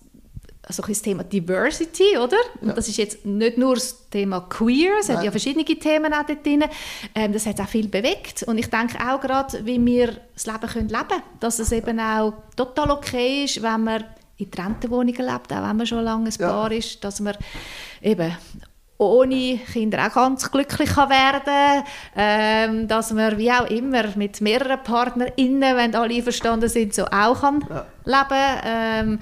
[SPEAKER 2] also das Thema Diversity, oder? Und ja. das ist jetzt nicht nur das Thema Queer, es Nein. hat ja verschiedene Themen auch dort drin. Ähm, das hat auch viel bewegt. Und ich denke auch gerade, wie wir das Leben können leben können. Dass es eben auch total okay ist, wenn man in getrennten Wohnungen lebt, auch wenn man schon lange ein Paar ja. ist, dass man eben ohne Kinder auch ganz glücklich kann werden ähm, dass man wie auch immer mit mehreren PartnerInnen, wenn alle einverstanden sind, so auch kann ja. leben ähm,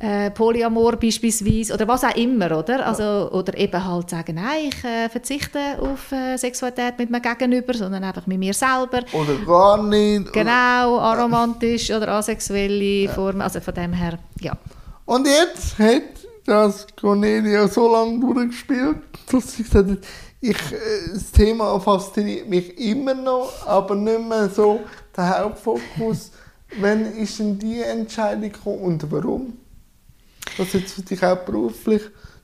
[SPEAKER 2] äh, Polyamor beispielsweise oder was auch immer, oder? Also, ja. Oder eben halt sagen, nein, ich äh, verzichte auf äh, Sexualität mit meinem Gegenüber, sondern einfach mit mir selber.
[SPEAKER 1] Oder gar nicht.
[SPEAKER 2] Genau, aromantisch oder asexuelle ja. Formen, also von dem her, ja.
[SPEAKER 1] Und jetzt hat das Cornelia so lange durchgespielt, dass sie gesagt hat, ich, äh, das Thema fasziniert mich immer noch, aber nicht mehr so der Hauptfokus. Wann ist denn die Entscheidung gekommen und warum? Dass du jetzt für dich auch beruflich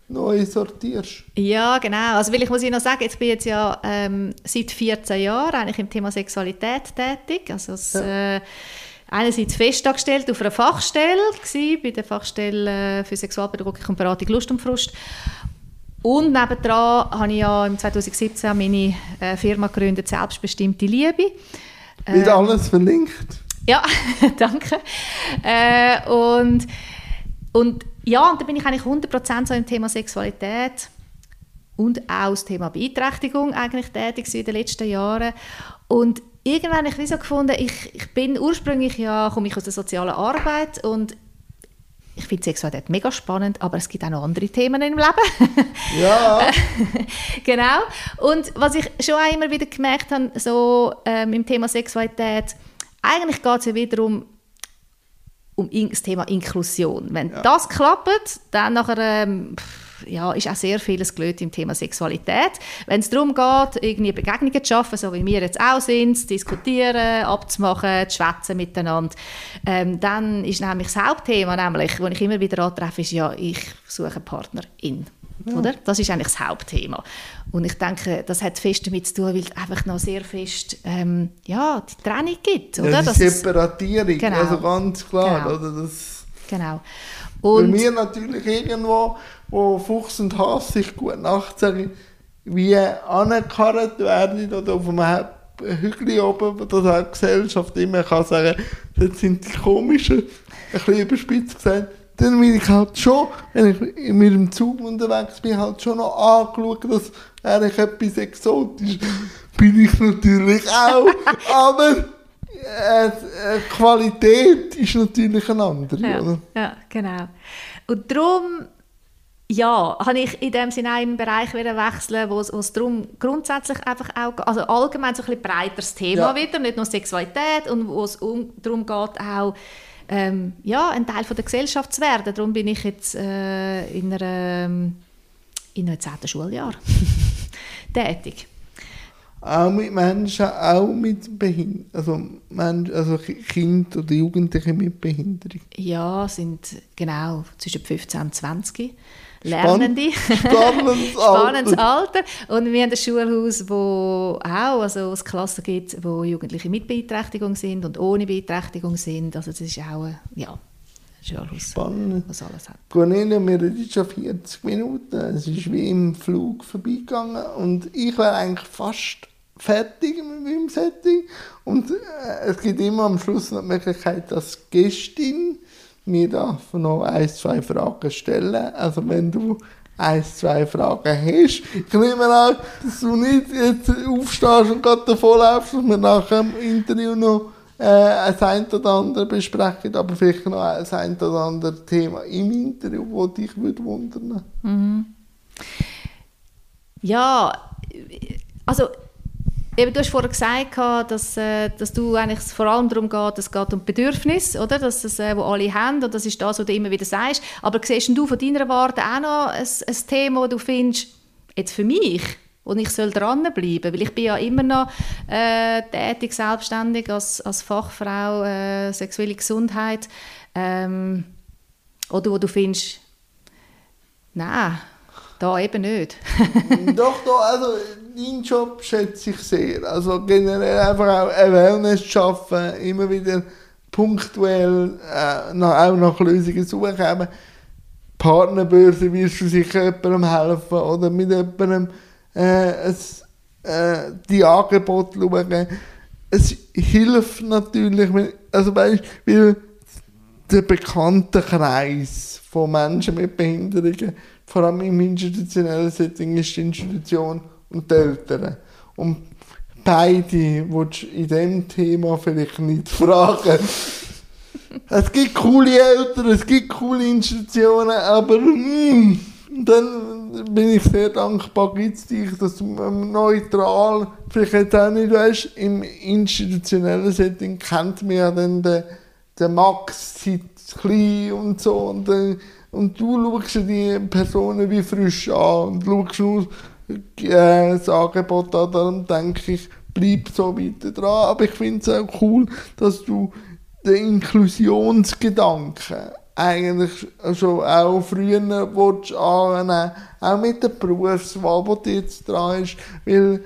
[SPEAKER 1] neu sortierst.
[SPEAKER 2] Ja, genau. Also, weil ich muss Ihnen noch sagen, jetzt bin ich jetzt ja ähm, seit 14 Jahren eigentlich im Thema Sexualität tätig. Also, das, ja. äh, einerseits festangestellt auf einer Fachstelle gewesen, bei der Fachstelle für Sexualpädagogik und Beratung Lust und Frust. Und nebendran habe ich ja im 2017 meine äh, Firma gegründet, Selbstbestimmte Liebe.
[SPEAKER 1] Wird äh, alles verlinkt?
[SPEAKER 2] Ja, danke. Äh, und, und ja, und da bin ich eigentlich 100% so im Thema Sexualität und auch das Thema Beeinträchtigung eigentlich tätig in den letzten Jahren. Und irgendwann habe ich so gefunden, ich, ich bin ursprünglich ja, komme ich aus der sozialen Arbeit und ich finde Sexualität mega spannend, aber es gibt auch noch andere Themen im Leben.
[SPEAKER 1] Ja.
[SPEAKER 2] genau. Und was ich schon auch immer wieder gemerkt habe, so ähm, im Thema Sexualität, eigentlich geht es ja wiederum um das Thema Inklusion. Wenn ja. das klappt, dann nachher, ähm, ja, ist auch sehr vieles gelöst im Thema Sexualität. Wenn es darum geht, irgendwie Begegnungen zu schaffen, so wie wir jetzt auch sind, zu diskutieren, abzumachen, zu schwätzen miteinander, ähm, dann ist nämlich das Hauptthema, nämlich, wo ich immer wieder antreffe, ist ja, ich suche einen Partnerin. Ja. Oder? Das ist eigentlich das Hauptthema. Und ich denke, das hat fest damit zu tun, weil es einfach noch sehr fest ähm, ja, die Trennung gibt. Oder?
[SPEAKER 1] Ja, die Separatierung, genau. also ganz klar. Genau. Oder? Das
[SPEAKER 2] genau.
[SPEAKER 1] Und Bei mir natürlich irgendwo, wo Fuchs und Hass sich gut nachts sagen, wie angekarrt werden oder auf einem Hügel oben, auch die Gesellschaft immer kann sagen, das sind die komischen, ein bisschen überspitzt gesagt, dann bin ich halt schon, wenn ich mit dem Zug unterwegs bin, halt schon noch angeschaut, dass eigentlich etwas exotisch bin ich natürlich auch, aber äh, äh, Qualität ist natürlich eine andere,
[SPEAKER 2] ja,
[SPEAKER 1] oder?
[SPEAKER 2] Ja, genau. Und darum ja, habe ich in dem Sinne einen Bereich wieder wechseln, wo es darum grundsätzlich einfach auch, also allgemein so ein bisschen breiteres Thema ja. wieder, nicht nur Sexualität und wo es um, darum geht auch ähm, ja, ein Teil von der Gesellschaft zu werden. Darum bin ich jetzt äh, in, einer, ähm, in einem 10. Schuljahr tätig.
[SPEAKER 1] Auch mit Menschen, auch mit Behinderung, also, Menschen, also Kinder oder Jugendliche mit Behinderung?
[SPEAKER 2] Ja, sind genau zwischen 15 und 20. Lernende.
[SPEAKER 1] Spannendes,
[SPEAKER 2] Spannendes Alter. Und wir haben ein Schulhaus, wo auch also es Klassen gibt, wo Jugendliche mit Beeinträchtigung sind und ohne Beeinträchtigung sind. Also das ist auch ein ja, Schulhaus,
[SPEAKER 1] Spannend.
[SPEAKER 2] was alles hat.
[SPEAKER 1] Cornelia, wir reden schon 40 Minuten. Es ist wie im Flug vorbeigegangen und ich wäre eigentlich fast fertig mit meinem Setting. Und äh, es gibt immer am Schluss noch die Möglichkeit, dass Gästin mir darf noch ein, zwei Fragen stellen. Also wenn du ein, zwei Fragen hast. Ich nehme an, dass du nicht jetzt aufstehst und gerade davon läufst, dass wir nach dem Interview noch äh, ein ein oder andere besprechen, aber vielleicht noch ein ein oder andere Thema im Interview, das dich würde wundern.
[SPEAKER 2] Mhm. Ja, also Eben, du hast vorher gesagt, dass, äh, dass du eigentlich vor allem darum geht, es geht um Bedürfnis, oder? Dass das, äh, wo alle haben, und das ist das, was du immer wieder sagst. Aber siehst du von deiner Warte auch noch ein, ein Thema, das du findest, jetzt für mich, und ich soll dranbleiben, weil ich bin ja immer noch äh, tätig, selbstständig als, als Fachfrau äh, sexuelle Gesundheit, ähm, oder wo du findest, nein, da eben nicht.
[SPEAKER 1] doch, doch, also deinen Job schätze ich sehr. Also generell einfach auch Awareness schaffen, immer wieder punktuell äh, nach, auch nach Lösungen suchen. Eben, Partnerbörse wirst du sicher jemandem helfen oder mit jemandem äh, ein, äh, die Angebote schauen. Es hilft natürlich, also weißt, weil der bekannte Kreis von Menschen mit Behinderungen, vor allem im institutionellen Setting, ist die Institution und die Eltern. Und beide willst du in diesem Thema vielleicht nicht fragen. es gibt coole Eltern, es gibt coole Institutionen, aber mm, dann bin ich sehr dankbar, gibt es dich, dass du neutral, vielleicht jetzt auch nicht weißt, im institutionellen Setting kennt man ja dann den, den Max seit klein und so und, äh, und du schaust die Personen wie frisch an und schaust nur äh, das Angebot an, darum denke ich, bleib so weiter dran, aber ich finde es auch cool, dass du den Inklusionsgedanken eigentlich schon auch früher willst annehmen auch mit der Berufswahl, die jetzt dran ist, weil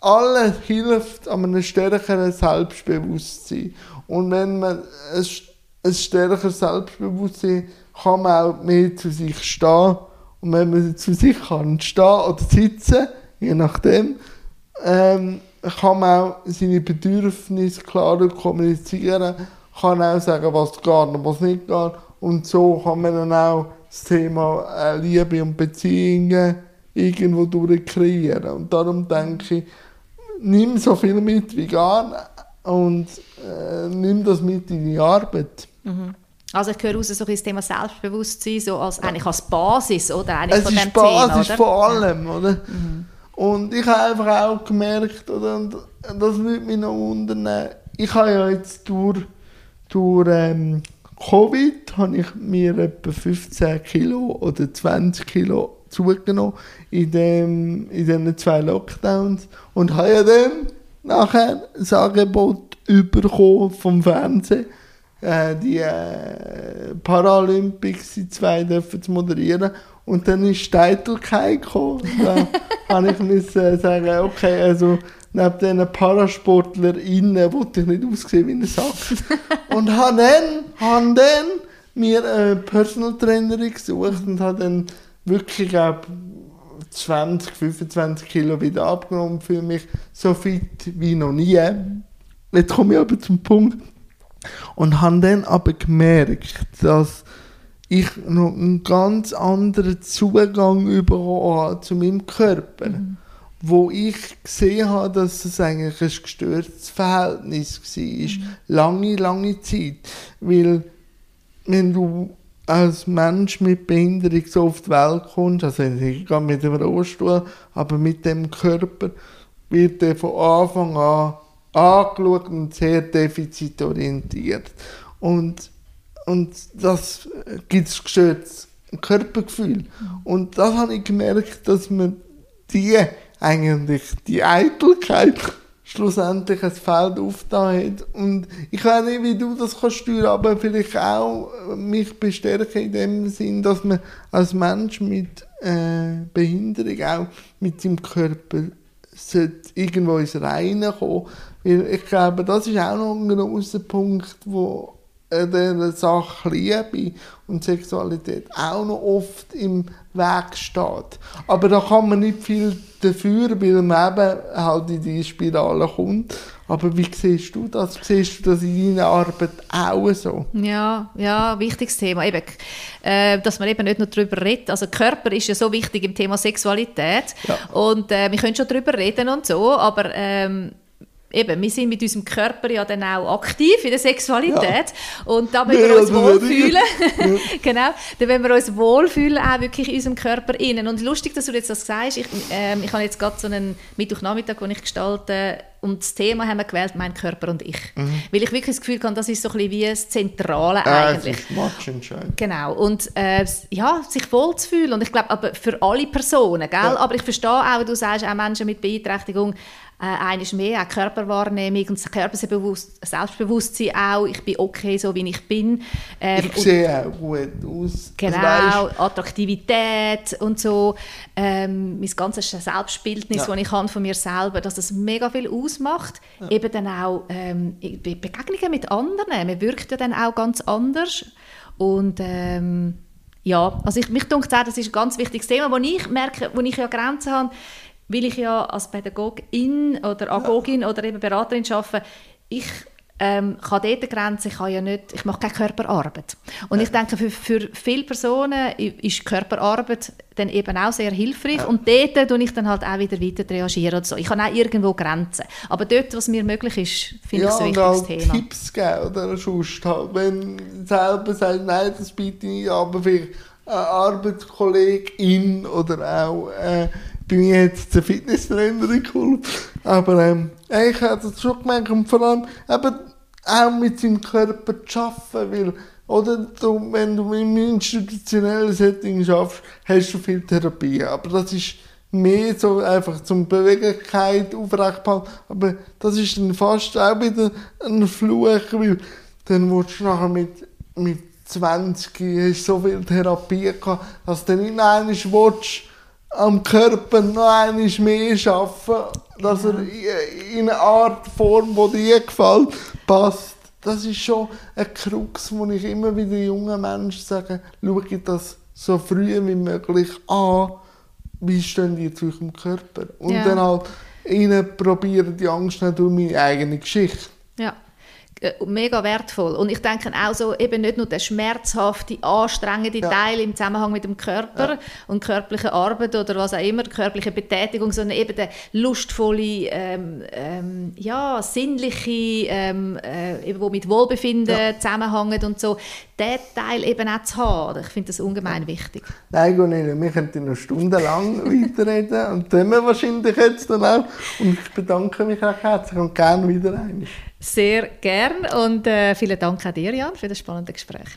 [SPEAKER 1] alles hilft an einem stärkeren Selbstbewusstsein. Und wenn man ein, stärkeres Selbstbewusstsein kann man auch mehr zu sich stehen. Und wenn man zu sich kann stehen oder sitzen, je nachdem, ähm, kann man auch seine Bedürfnisse klarer kommunizieren, kann auch sagen, was geht und was nicht geht. Und so kann man dann auch das Thema äh, Liebe und Beziehungen irgendwo durchkreieren. Und darum denke ich, nimm so viel mit wie gar und äh, nimm das mit in die Arbeit.
[SPEAKER 2] Mhm. Also ich höre raus, so das Thema Selbstbewusstsein so als, eigentlich als Basis, oder?
[SPEAKER 1] Eigentlich es von ist Basis Thema, von allem, oder? Mhm. Und ich habe einfach auch gemerkt, oder, und das würde mich noch wundern, ich habe ja jetzt durch, durch ähm, Covid habe ich mir etwa 15 Kilo oder 20 Kilo zugenommen in, dem, in diesen zwei Lockdowns und habe ja dann nachher das Angebot bekommen vom Fernsehen, äh, die äh, Paralympics, die zwei dürfen zu moderieren und dann ist die Eitelkeit gekommen. Da habe ich müssen sagen, okay, also neben diesen ParasportlerInnen wollte ich nicht aussehen wie ein Sack. und habe dann, habe dann mir eine Personal Trainerin gesucht und habe dann wirklich, glaube 20, 25 Kilo wieder abgenommen, fühle mich so fit wie noch nie. Jetzt komme ich aber zum Punkt und habe dann aber gemerkt, dass ich noch einen ganz anderen Zugang bekommen zu meinem Körper. Mhm wo ich gesehen habe, dass es eigentlich ein gestörtes Verhältnis war. Mhm. Lange, lange Zeit. Weil, wenn du als Mensch mit Behinderung so auf die Welt kommst, also ich gehe mit dem Rollstuhl, aber mit dem Körper, wird er von Anfang an angeschaut und sehr defizitorientiert. Und, und das gibt es gestörtes Körpergefühl. Und das habe ich gemerkt, dass man die eigentlich die Eitelkeit schlussendlich ein Feld aufgetan hat. Und ich weiß nicht, wie du das kannst steuern, aber vielleicht auch mich bestärken in dem Sinn, dass man als Mensch mit äh, Behinderung auch mit seinem Körper irgendwo ins Reine kommen. Ich glaube, das ist auch noch ein großer Punkt, wo der Sache Liebe und Sexualität auch noch oft im Weg steht. Aber da kann man nicht viel dafür, weil man eben halt in diese Spirale kommt. Aber wie siehst du das? Siehst du das in deiner Arbeit auch so?
[SPEAKER 2] Ja, ja, wichtiges Thema. Eben, äh, dass man eben nicht nur darüber redet. Also Körper ist ja so wichtig im Thema Sexualität. Ja. Und äh, wir können schon darüber reden und so, aber ähm, eben, wir sind mit unserem Körper ja dann auch aktiv in der Sexualität ja. und da wenn wir uns wohlfühlen, genau, dann wenn wir uns wohlfühlen, auch wirklich in unserem Körper innen. Und lustig, dass du jetzt das sagst, ich, ähm, ich habe jetzt gerade so einen Mittwochnachmittag, den ich gestalte, und das Thema haben wir gewählt, mein Körper und ich. Mhm. Weil ich wirklich das Gefühl habe, das ist so ein bisschen wie das Zentrale eigentlich.
[SPEAKER 1] Das ist
[SPEAKER 2] Genau. Und äh, ja, sich wohlzufühlen. Und ich glaube, aber für alle Personen, gell? Ja. Aber ich verstehe auch, du sagst, auch Menschen mit Beeinträchtigung, äh, eines mehr, auch Körperwahrnehmung und das Selbstbewusstsein auch, ich bin okay, so wie ich bin.
[SPEAKER 1] Ähm, ich sehe auch gut aus.
[SPEAKER 2] Genau, Attraktivität und so. Ähm, mein ganzes Selbstbildnis, ja. das ich habe von mir selber, dass das mega viel ausmacht. Ja. Eben dann auch ähm, Begegnungen mit anderen. Man wirkt ja dann auch ganz anders. Und ähm, ja, also ich, mich denke auch, das ist ein ganz wichtiges Thema, wo ich merke, wo ich ja Grenzen habe, weil ich ja als Pädagogin oder Agogin oder eben Beraterin arbeite, ich ähm, kann dort Grenzen, ich, kann ja nicht, ich mache keine Körperarbeit. Und ja. ich denke, für, für viele Personen ist Körperarbeit dann eben auch sehr hilfreich ja. und dort tue ich dann halt auch wieder weiter reagieren so. Ich habe auch irgendwo Grenzen. Aber dort, was mir möglich ist, finde ja, ich so ein wichtiges Thema.
[SPEAKER 1] Tipps geben oder sonst halt, wenn selber sagt, nein, das biete ich nicht, aber für eine Arbeitskollegin oder auch äh, bin ich jetzt der Fitnesstrainerin geholfen. Aber ähm, ich habe das schon gemerkt und vor allem eben auch mit seinem Körper zu arbeiten, weil oder du, wenn du im institutionellen Setting schaffst, hast du viel Therapie. Aber das ist mehr so einfach zum Beweglichkeit aufrechthalten. Aber das ist dann fast auch wieder ein Fluch, weil dann willst du nachher mit, mit 20 hast so viel Therapie gehabt, dass du nicht einmal willst, am Körper noch einmal mehr arbeiten, dass er in eine Art Form, die dir gefällt, passt. Das ist schon ein Krux, wo ich immer wieder jungen Menschen sage, schau das so früh wie möglich an, wie stehen die zu eurem Körper. Und ja. dann halt ihnen probieren, die Angst nicht durch meine eigene Geschichte.
[SPEAKER 2] Ja. Äh, mega wertvoll. Und ich denke auch so, eben nicht nur der schmerzhafte, anstrengende ja. Teil im Zusammenhang mit dem Körper ja. und körperliche Arbeit oder was auch immer, körperliche Betätigung, sondern eben der lustvolle, ähm, ähm, ja, sinnliche, ähm, äh, eben, wo mit Wohlbefinden ja. zusammenhängt und so, den Teil eben auch zu haben. Ich finde das ungemein wichtig.
[SPEAKER 1] Nein, Gunilla, wir könnten noch stundenlang weiterreden und tun wir wahrscheinlich jetzt dann auch. Und ich bedanke mich auch herzlich und gerne wieder einmal.
[SPEAKER 2] Sehr gern und äh, vielen Dank an dir, Jan, für das spannende Gespräch.